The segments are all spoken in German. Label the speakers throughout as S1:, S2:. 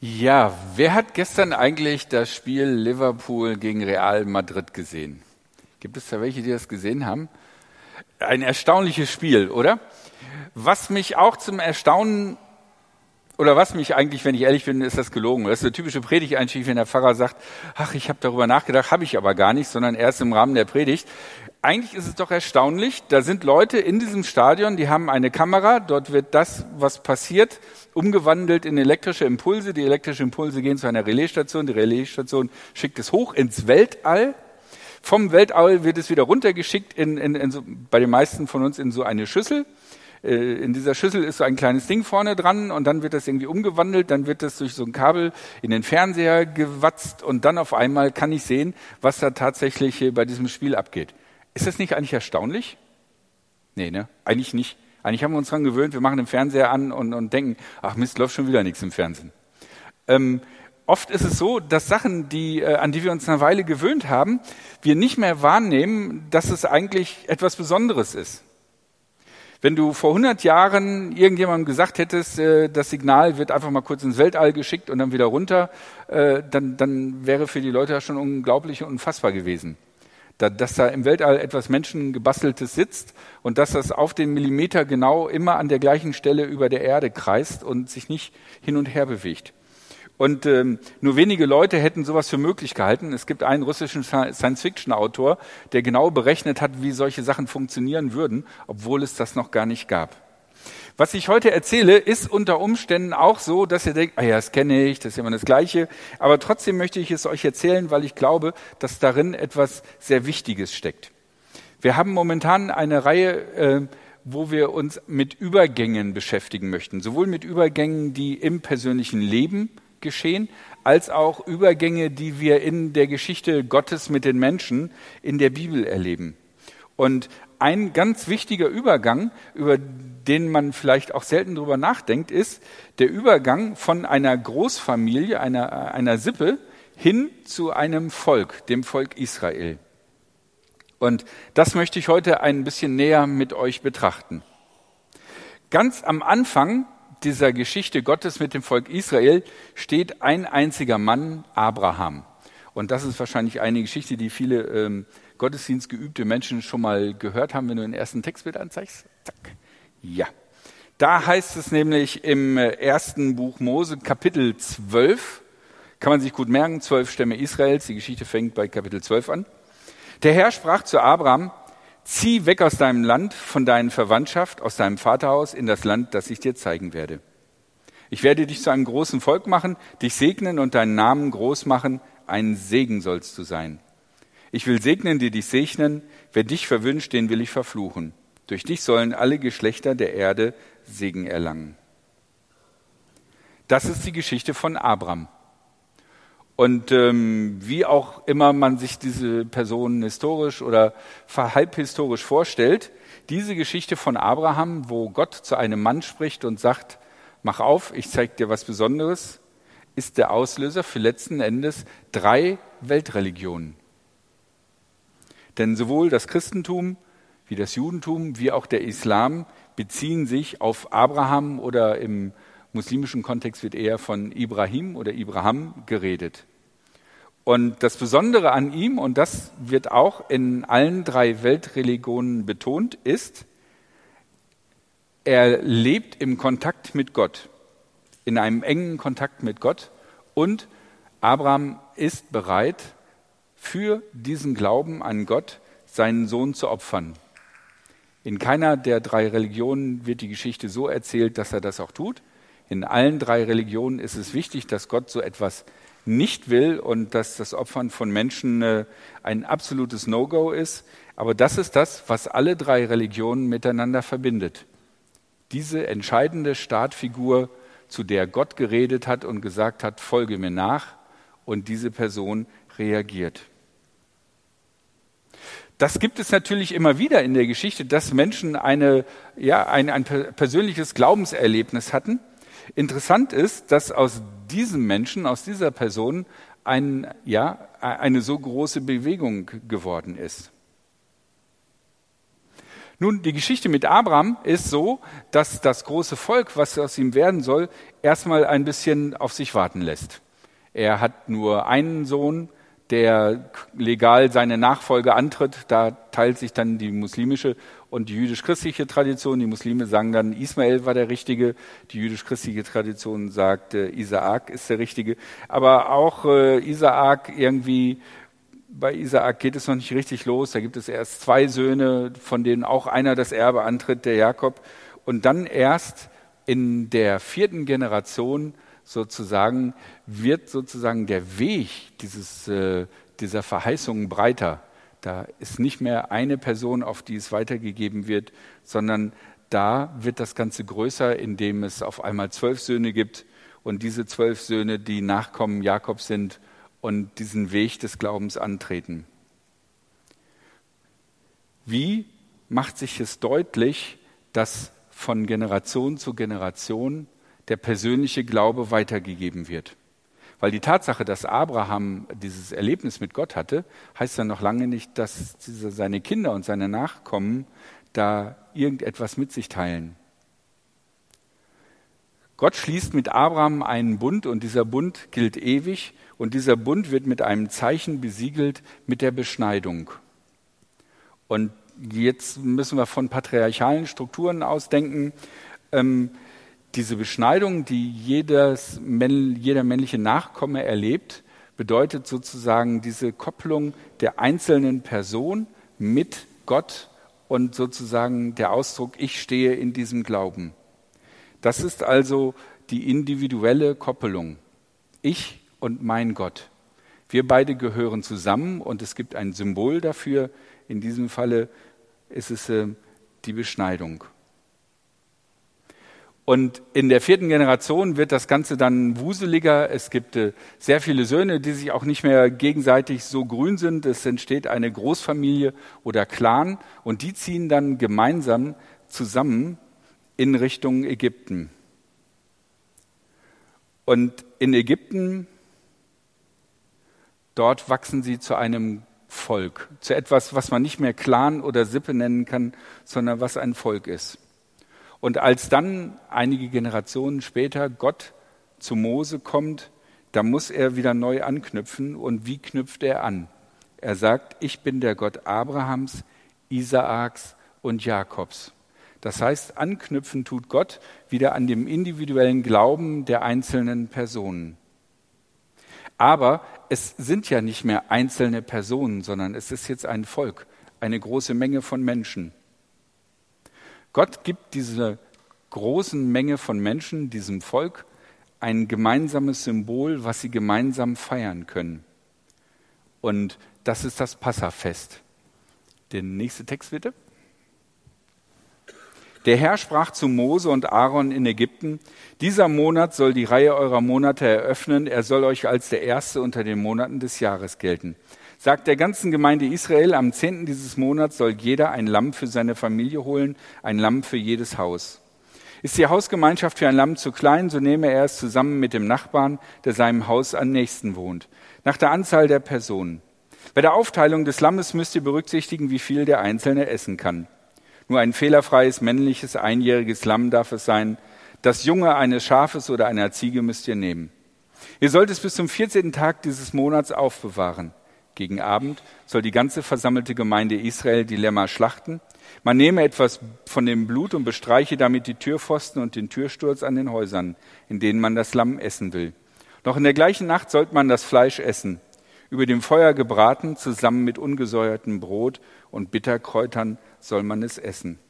S1: Ja, wer hat gestern eigentlich das Spiel Liverpool gegen Real Madrid gesehen? Gibt es da welche, die das gesehen haben? Ein erstaunliches Spiel, oder? Was mich auch zum Erstaunen oder was mich eigentlich, wenn ich ehrlich bin, ist das gelogen. Das ist der typische Predigteinstieg, wenn der Pfarrer sagt, ach, ich habe darüber nachgedacht, habe ich aber gar nicht, sondern erst im Rahmen der Predigt. Eigentlich ist es doch erstaunlich, da sind Leute in diesem Stadion, die haben eine Kamera, dort wird das, was passiert, umgewandelt in elektrische Impulse. Die elektrischen Impulse gehen zu einer Relaisstation, die Relaisstation schickt es hoch ins Weltall. Vom Weltall wird es wieder runtergeschickt, in, in, in so, bei den meisten von uns in so eine Schüssel. Äh, in dieser Schüssel ist so ein kleines Ding vorne dran und dann wird das irgendwie umgewandelt, dann wird das durch so ein Kabel in den Fernseher gewatzt und dann auf einmal kann ich sehen, was da tatsächlich bei diesem Spiel abgeht. Ist das nicht eigentlich erstaunlich? Nee, ne? Eigentlich nicht. Eigentlich haben wir uns daran gewöhnt, wir machen den Fernseher an und, und denken, ach Mist, läuft schon wieder nichts im Fernsehen. Ähm, oft ist es so, dass Sachen, die, äh, an die wir uns eine Weile gewöhnt haben, wir nicht mehr wahrnehmen, dass es eigentlich etwas Besonderes ist. Wenn du vor 100 Jahren irgendjemandem gesagt hättest, äh, das Signal wird einfach mal kurz ins Weltall geschickt und dann wieder runter, äh, dann, dann wäre für die Leute das schon unglaublich und unfassbar gewesen. Da, dass da im Weltall etwas Menschengebasteltes sitzt und dass das auf den Millimeter genau immer an der gleichen Stelle über der Erde kreist und sich nicht hin und her bewegt. Und ähm, nur wenige Leute hätten sowas für möglich gehalten. Es gibt einen russischen Science-Fiction-Autor, der genau berechnet hat, wie solche Sachen funktionieren würden, obwohl es das noch gar nicht gab. Was ich heute erzähle, ist unter Umständen auch so, dass ihr denkt, ah ja, das kenne ich, das ist immer das Gleiche. Aber trotzdem möchte ich es euch erzählen, weil ich glaube, dass darin etwas sehr Wichtiges steckt. Wir haben momentan eine Reihe, äh, wo wir uns mit Übergängen beschäftigen möchten. Sowohl mit Übergängen, die im persönlichen Leben geschehen, als auch Übergänge, die wir in der Geschichte Gottes mit den Menschen in der Bibel erleben. Und ein ganz wichtiger Übergang, über den man vielleicht auch selten drüber nachdenkt, ist der Übergang von einer Großfamilie, einer, einer Sippe hin zu einem Volk, dem Volk Israel. Und das möchte ich heute ein bisschen näher mit euch betrachten. Ganz am Anfang dieser Geschichte Gottes mit dem Volk Israel steht ein einziger Mann, Abraham. Und das ist wahrscheinlich eine Geschichte, die viele ähm, gottesdienstgeübte Menschen schon mal gehört haben, wenn du den ersten Textbild anzeigst. Zack. Ja. Da heißt es nämlich im äh, ersten Buch Mose, Kapitel 12, kann man sich gut merken, zwölf Stämme Israels, die Geschichte fängt bei Kapitel 12 an. Der Herr sprach zu Abraham, Zieh weg aus deinem Land, von deiner Verwandtschaft, aus deinem Vaterhaus in das Land, das ich dir zeigen werde. Ich werde dich zu einem großen Volk machen, dich segnen und deinen Namen groß machen, ein Segen sollst du sein. Ich will segnen, die dich segnen, wer dich verwünscht, den will ich verfluchen. Durch dich sollen alle Geschlechter der Erde Segen erlangen. Das ist die Geschichte von Abraham. Und ähm, wie auch immer man sich diese Person historisch oder halbhistorisch vorstellt, diese Geschichte von Abraham, wo Gott zu einem Mann spricht und sagt, mach auf, ich zeige dir was Besonderes, ist der Auslöser für letzten Endes drei Weltreligionen. Denn sowohl das Christentum wie das Judentum wie auch der Islam beziehen sich auf Abraham oder im muslimischen Kontext wird eher von Ibrahim oder Ibrahim geredet. Und das Besondere an ihm, und das wird auch in allen drei Weltreligionen betont, ist, er lebt im Kontakt mit Gott, in einem engen Kontakt mit Gott und Abraham ist bereit, für diesen Glauben an Gott seinen Sohn zu opfern. In keiner der drei Religionen wird die Geschichte so erzählt, dass er das auch tut. In allen drei Religionen ist es wichtig, dass Gott so etwas nicht will und dass das Opfern von Menschen äh, ein absolutes No-Go ist. Aber das ist das, was alle drei Religionen miteinander verbindet. Diese entscheidende Startfigur, zu der Gott geredet hat und gesagt hat, folge mir nach, und diese Person reagiert. Das gibt es natürlich immer wieder in der Geschichte, dass Menschen eine, ja, ein, ein persönliches Glaubenserlebnis hatten. Interessant ist, dass aus diesem Menschen, aus dieser Person ein, ja, eine so große Bewegung geworden ist. Nun, die Geschichte mit Abraham ist so, dass das große Volk, was aus ihm werden soll, erstmal ein bisschen auf sich warten lässt. Er hat nur einen Sohn, der legal seine Nachfolge antritt. Da teilt sich dann die muslimische und die jüdisch-christliche Tradition. Die Muslime sagen dann, Ismael war der Richtige. Die jüdisch-christliche Tradition sagt, äh, Isaak ist der Richtige. Aber auch äh, Isaak irgendwie, bei Isaak geht es noch nicht richtig los. Da gibt es erst zwei Söhne, von denen auch einer das Erbe antritt, der Jakob. Und dann erst in der vierten Generation sozusagen wird sozusagen der Weg dieses, äh, dieser Verheißungen breiter. Da ist nicht mehr eine Person, auf die es weitergegeben wird, sondern da wird das Ganze größer, indem es auf einmal zwölf Söhne gibt und diese zwölf Söhne die Nachkommen Jakobs sind und diesen Weg des Glaubens antreten. Wie macht sich es deutlich, dass von Generation zu Generation der persönliche Glaube weitergegeben wird. Weil die Tatsache, dass Abraham dieses Erlebnis mit Gott hatte, heißt dann noch lange nicht, dass seine Kinder und seine Nachkommen da irgendetwas mit sich teilen. Gott schließt mit Abraham einen Bund und dieser Bund gilt ewig und dieser Bund wird mit einem Zeichen besiegelt mit der Beschneidung. Und jetzt müssen wir von patriarchalen Strukturen ausdenken. Ähm, diese Beschneidung, die jedes, jeder männliche Nachkomme erlebt, bedeutet sozusagen diese Kopplung der einzelnen Person mit Gott und sozusagen der Ausdruck, ich stehe in diesem Glauben. Das ist also die individuelle Koppelung. Ich und mein Gott. Wir beide gehören zusammen und es gibt ein Symbol dafür. In diesem Falle ist es äh, die Beschneidung. Und in der vierten Generation wird das Ganze dann wuseliger. Es gibt äh, sehr viele Söhne, die sich auch nicht mehr gegenseitig so grün sind. Es entsteht eine Großfamilie oder Clan und die ziehen dann gemeinsam zusammen in Richtung Ägypten. Und in Ägypten, dort wachsen sie zu einem Volk, zu etwas, was man nicht mehr Clan oder Sippe nennen kann, sondern was ein Volk ist. Und als dann einige Generationen später Gott zu Mose kommt, da muss er wieder neu anknüpfen. Und wie knüpft er an? Er sagt, ich bin der Gott Abrahams, Isaaks und Jakobs. Das heißt, anknüpfen tut Gott wieder an dem individuellen Glauben der einzelnen Personen. Aber es sind ja nicht mehr einzelne Personen, sondern es ist jetzt ein Volk, eine große Menge von Menschen. Gott gibt dieser großen Menge von Menschen, diesem Volk, ein gemeinsames Symbol, was sie gemeinsam feiern können. Und das ist das Passafest. Der nächste Text bitte. Der Herr sprach zu Mose und Aaron in Ägypten, dieser Monat soll die Reihe eurer Monate eröffnen, er soll euch als der erste unter den Monaten des Jahres gelten sagt der ganzen Gemeinde Israel, am zehnten dieses Monats soll jeder ein Lamm für seine Familie holen, ein Lamm für jedes Haus. Ist die Hausgemeinschaft für ein Lamm zu klein, so nehme er es zusammen mit dem Nachbarn, der seinem Haus am nächsten wohnt, nach der Anzahl der Personen. Bei der Aufteilung des Lammes müsst ihr berücksichtigen, wie viel der Einzelne essen kann. Nur ein fehlerfreies, männliches, einjähriges Lamm darf es sein. Das Junge eines Schafes oder einer Ziege müsst ihr nehmen. Ihr sollt es bis zum 14. Tag dieses Monats aufbewahren. Gegen Abend soll die ganze versammelte Gemeinde Israel die Lämmer schlachten. Man nehme etwas von dem Blut und bestreiche damit die Türpfosten und den Türsturz an den Häusern, in denen man das Lamm essen will. Noch in der gleichen Nacht sollte man das Fleisch essen, über dem Feuer gebraten, zusammen mit ungesäuertem Brot und Bitterkräutern soll man es essen.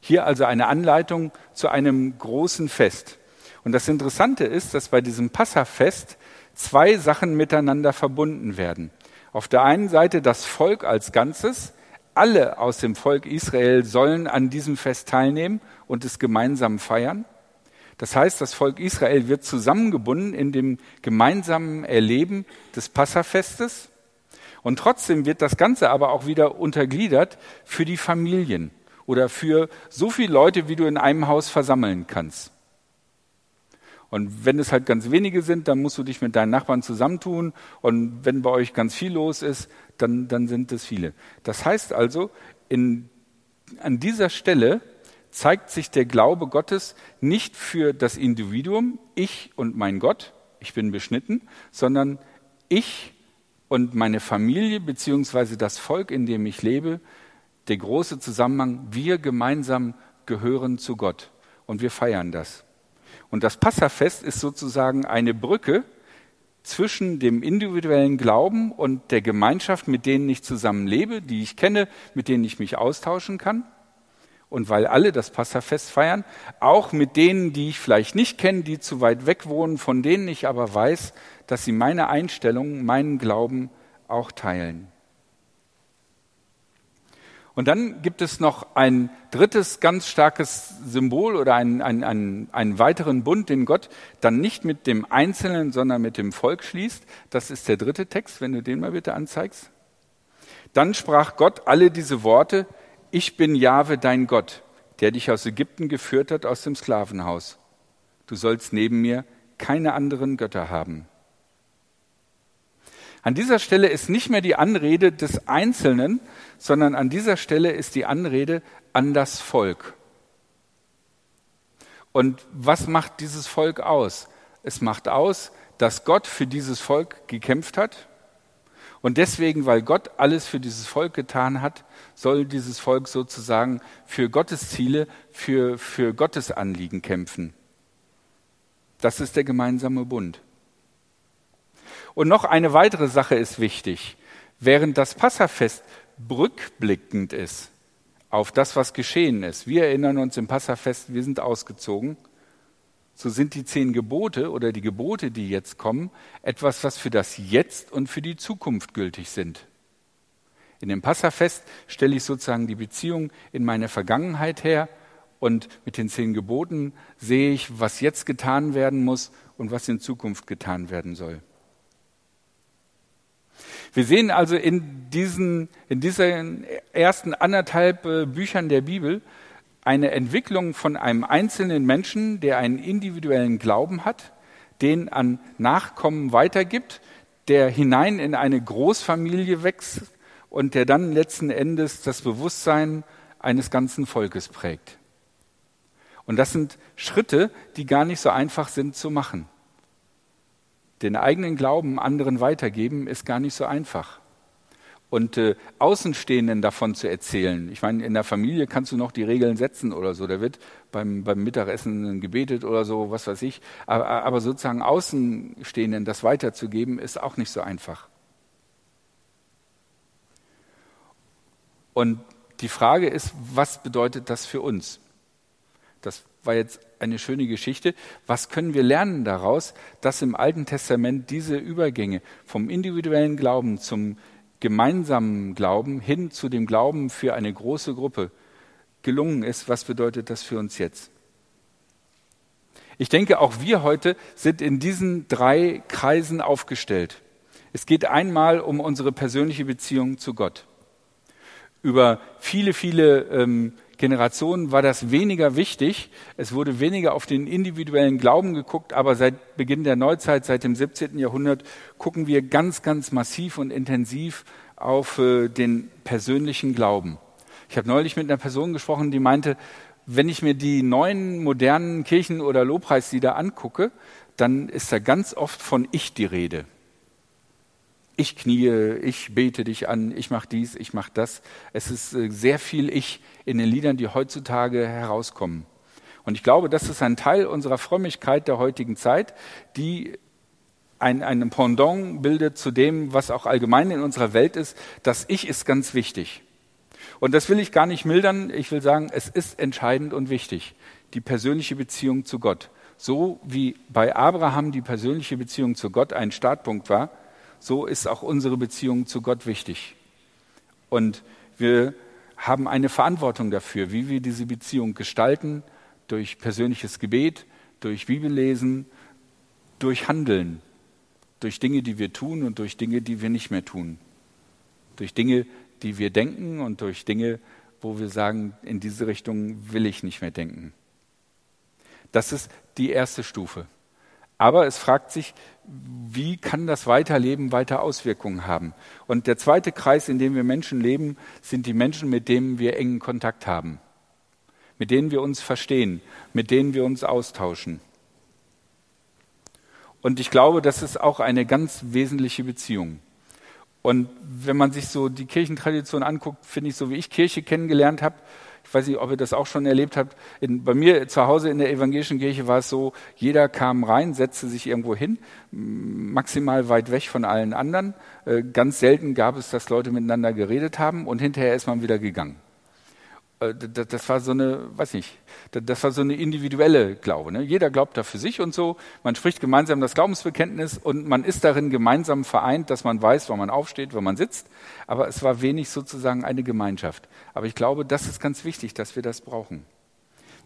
S1: Hier also eine Anleitung zu einem großen Fest. Und das Interessante ist, dass bei diesem Passafest zwei Sachen miteinander verbunden werden. Auf der einen Seite das Volk als Ganzes. Alle aus dem Volk Israel sollen an diesem Fest teilnehmen und es gemeinsam feiern. Das heißt, das Volk Israel wird zusammengebunden in dem gemeinsamen Erleben des Passafestes. Und trotzdem wird das Ganze aber auch wieder untergliedert für die Familien oder für so viele Leute, wie du in einem Haus versammeln kannst. Und wenn es halt ganz wenige sind, dann musst du dich mit deinen Nachbarn zusammentun. Und wenn bei euch ganz viel los ist, dann, dann sind es viele. Das heißt also, in an dieser Stelle zeigt sich der Glaube Gottes nicht für das Individuum, ich und mein Gott, ich bin beschnitten, sondern ich und meine Familie beziehungsweise das Volk, in dem ich lebe, der große Zusammenhang, wir gemeinsam gehören zu Gott und wir feiern das. Und das Passafest ist sozusagen eine Brücke zwischen dem individuellen Glauben und der Gemeinschaft, mit denen ich zusammen lebe, die ich kenne, mit denen ich mich austauschen kann. Und weil alle das Passafest feiern, auch mit denen, die ich vielleicht nicht kenne, die zu weit weg wohnen, von denen ich aber weiß, dass sie meine Einstellung, meinen Glauben auch teilen. Und dann gibt es noch ein drittes ganz starkes Symbol oder einen, einen, einen, einen weiteren Bund, den Gott dann nicht mit dem Einzelnen, sondern mit dem Volk schließt. Das ist der dritte Text, wenn du den mal bitte anzeigst. Dann sprach Gott alle diese Worte, ich bin Jahwe dein Gott, der dich aus Ägypten geführt hat, aus dem Sklavenhaus. Du sollst neben mir keine anderen Götter haben. An dieser Stelle ist nicht mehr die Anrede des Einzelnen, sondern an dieser Stelle ist die Anrede an das Volk. Und was macht dieses Volk aus? Es macht aus, dass Gott für dieses Volk gekämpft hat. Und deswegen, weil Gott alles für dieses Volk getan hat, soll dieses Volk sozusagen für Gottes Ziele, für, für Gottes Anliegen kämpfen. Das ist der gemeinsame Bund. Und noch eine weitere Sache ist wichtig. Während das Passafest rückblickend ist auf das, was geschehen ist, wir erinnern uns im Passafest, wir sind ausgezogen, so sind die zehn Gebote oder die Gebote, die jetzt kommen, etwas, was für das Jetzt und für die Zukunft gültig sind. In dem Passafest stelle ich sozusagen die Beziehung in meine Vergangenheit her und mit den zehn Geboten sehe ich, was jetzt getan werden muss und was in Zukunft getan werden soll. Wir sehen also in diesen, in diesen ersten anderthalb äh, Büchern der Bibel eine Entwicklung von einem einzelnen Menschen, der einen individuellen Glauben hat, den an Nachkommen weitergibt, der hinein in eine Großfamilie wächst und der dann letzten Endes das Bewusstsein eines ganzen Volkes prägt. Und das sind Schritte, die gar nicht so einfach sind zu machen. Den eigenen Glauben anderen weitergeben ist gar nicht so einfach. Und äh, Außenstehenden davon zu erzählen, ich meine, in der Familie kannst du noch die Regeln setzen oder so, da wird beim, beim Mittagessen gebetet oder so, was weiß ich, aber, aber sozusagen Außenstehenden das weiterzugeben, ist auch nicht so einfach. Und die Frage ist, was bedeutet das für uns? Das war jetzt eine schöne Geschichte. Was können wir lernen daraus, dass im Alten Testament diese Übergänge vom individuellen Glauben zum gemeinsamen Glauben hin zu dem Glauben für eine große Gruppe gelungen ist? Was bedeutet das für uns jetzt? Ich denke, auch wir heute sind in diesen drei Kreisen aufgestellt. Es geht einmal um unsere persönliche Beziehung zu Gott. Über viele, viele ähm, Generationen war das weniger wichtig. Es wurde weniger auf den individuellen Glauben geguckt, aber seit Beginn der Neuzeit, seit dem 17. Jahrhundert, gucken wir ganz, ganz massiv und intensiv auf äh, den persönlichen Glauben. Ich habe neulich mit einer Person gesprochen, die meinte, wenn ich mir die neuen modernen Kirchen- oder Lobpreislieder angucke, dann ist da ganz oft von Ich die Rede ich knie, ich bete dich an, ich mache dies, ich mache das. Es ist äh, sehr viel Ich in den Liedern, die heutzutage herauskommen. Und ich glaube, das ist ein Teil unserer Frömmigkeit der heutigen Zeit, die ein, ein Pendant bildet zu dem, was auch allgemein in unserer Welt ist. Das Ich ist ganz wichtig. Und das will ich gar nicht mildern. Ich will sagen, es ist entscheidend und wichtig. Die persönliche Beziehung zu Gott. So wie bei Abraham die persönliche Beziehung zu Gott ein Startpunkt war, so ist auch unsere Beziehung zu Gott wichtig. Und wir haben eine Verantwortung dafür, wie wir diese Beziehung gestalten, durch persönliches Gebet, durch Bibellesen, durch Handeln, durch Dinge, die wir tun und durch Dinge, die wir nicht mehr tun. Durch Dinge, die wir denken und durch Dinge, wo wir sagen, in diese Richtung will ich nicht mehr denken. Das ist die erste Stufe. Aber es fragt sich, wie kann das Weiterleben weiter Auswirkungen haben? Und der zweite Kreis, in dem wir Menschen leben, sind die Menschen, mit denen wir engen Kontakt haben, mit denen wir uns verstehen, mit denen wir uns austauschen. Und ich glaube, das ist auch eine ganz wesentliche Beziehung. Und wenn man sich so die Kirchentradition anguckt, finde ich, so wie ich Kirche kennengelernt habe, ich weiß nicht, ob ihr das auch schon erlebt habt. In, bei mir zu Hause in der evangelischen Kirche war es so, jeder kam rein, setzte sich irgendwo hin, maximal weit weg von allen anderen. Äh, ganz selten gab es, dass Leute miteinander geredet haben und hinterher ist man wieder gegangen. Äh, das war so eine, weiß nicht, das war so eine individuelle Glaube. Ne? Jeder glaubt da für sich und so. Man spricht gemeinsam das Glaubensbekenntnis und man ist darin gemeinsam vereint, dass man weiß, wo man aufsteht, wo man sitzt. Aber es war wenig sozusagen eine Gemeinschaft. Aber ich glaube, das ist ganz wichtig, dass wir das brauchen.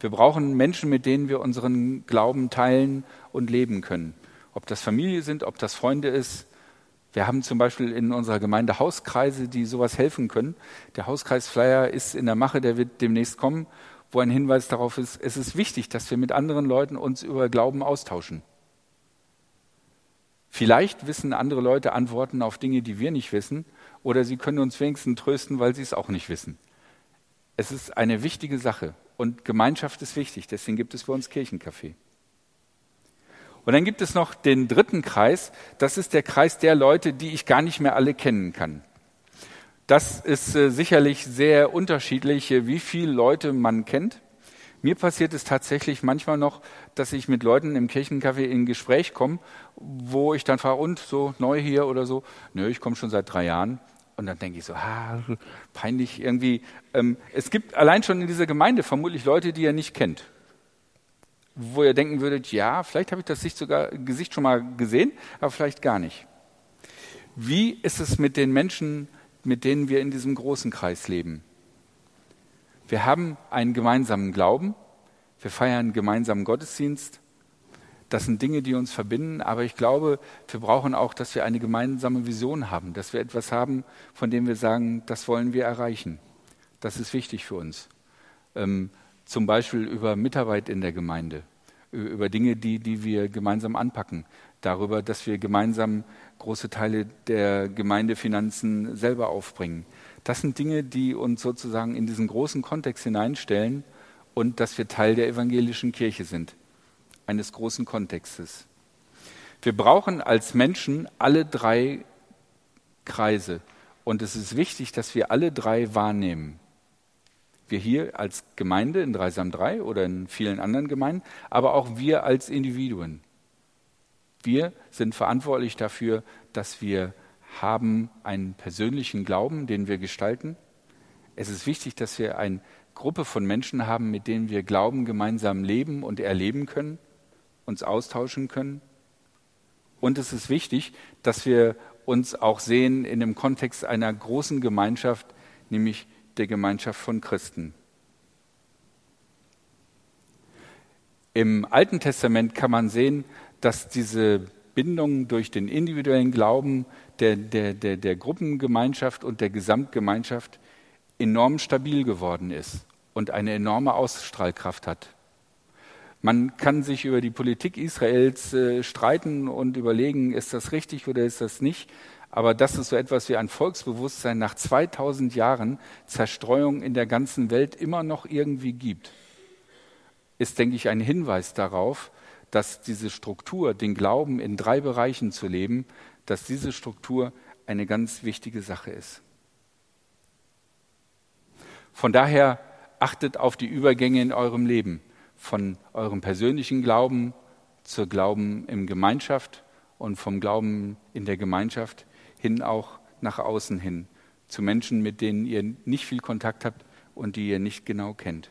S1: Wir brauchen Menschen, mit denen wir unseren Glauben teilen und leben können. Ob das Familie sind, ob das Freunde ist, wir haben zum Beispiel in unserer Gemeinde Hauskreise, die sowas helfen können. Der Hauskreisflyer ist in der Mache, der wird demnächst kommen, wo ein Hinweis darauf ist, es ist wichtig, dass wir mit anderen Leuten uns über Glauben austauschen. Vielleicht wissen andere Leute Antworten auf Dinge, die wir nicht wissen, oder sie können uns wenigstens trösten, weil sie es auch nicht wissen. Es ist eine wichtige Sache und Gemeinschaft ist wichtig, deswegen gibt es bei uns Kirchencafé. Und dann gibt es noch den dritten Kreis, das ist der Kreis der Leute, die ich gar nicht mehr alle kennen kann. Das ist äh, sicherlich sehr unterschiedlich, äh, wie viele Leute man kennt. Mir passiert es tatsächlich manchmal noch, dass ich mit Leuten im Kirchencafé in Gespräch komme, wo ich dann frage, und so neu hier oder so, nö, ich komme schon seit drei Jahren. Und dann denke ich so, ah, peinlich irgendwie. Ähm, es gibt allein schon in dieser Gemeinde vermutlich Leute, die ihr nicht kennt wo ihr denken würdet, ja, vielleicht habe ich das Gesicht, sogar, Gesicht schon mal gesehen, aber vielleicht gar nicht. Wie ist es mit den Menschen, mit denen wir in diesem großen Kreis leben? Wir haben einen gemeinsamen Glauben, wir feiern gemeinsamen Gottesdienst. Das sind Dinge, die uns verbinden, aber ich glaube, wir brauchen auch, dass wir eine gemeinsame Vision haben, dass wir etwas haben, von dem wir sagen, das wollen wir erreichen. Das ist wichtig für uns. Ähm, zum Beispiel über Mitarbeit in der Gemeinde, über Dinge, die, die wir gemeinsam anpacken, darüber, dass wir gemeinsam große Teile der Gemeindefinanzen selber aufbringen. Das sind Dinge, die uns sozusagen in diesen großen Kontext hineinstellen und dass wir Teil der evangelischen Kirche sind, eines großen Kontextes. Wir brauchen als Menschen alle drei Kreise und es ist wichtig, dass wir alle drei wahrnehmen wir hier als Gemeinde in Dreisam 3 oder in vielen anderen Gemeinden, aber auch wir als Individuen. Wir sind verantwortlich dafür, dass wir haben einen persönlichen Glauben, den wir gestalten. Es ist wichtig, dass wir eine Gruppe von Menschen haben, mit denen wir Glauben gemeinsam leben und erleben können, uns austauschen können. Und es ist wichtig, dass wir uns auch sehen in dem Kontext einer großen Gemeinschaft, nämlich der Gemeinschaft von Christen. Im Alten Testament kann man sehen, dass diese Bindung durch den individuellen Glauben der, der, der, der Gruppengemeinschaft und der Gesamtgemeinschaft enorm stabil geworden ist und eine enorme Ausstrahlkraft hat. Man kann sich über die Politik Israels äh, streiten und überlegen, ist das richtig oder ist das nicht. Aber das ist so etwas wie ein Volksbewusstsein nach 2000 Jahren Zerstreuung in der ganzen Welt immer noch irgendwie gibt, ist, denke ich, ein Hinweis darauf, dass diese Struktur, den Glauben in drei Bereichen zu leben, dass diese Struktur eine ganz wichtige Sache ist. Von daher achtet auf die Übergänge in eurem Leben, von eurem persönlichen Glauben zur Glauben in Gemeinschaft und vom Glauben in der Gemeinschaft hin auch nach außen hin, zu Menschen, mit denen ihr nicht viel Kontakt habt und die ihr nicht genau kennt.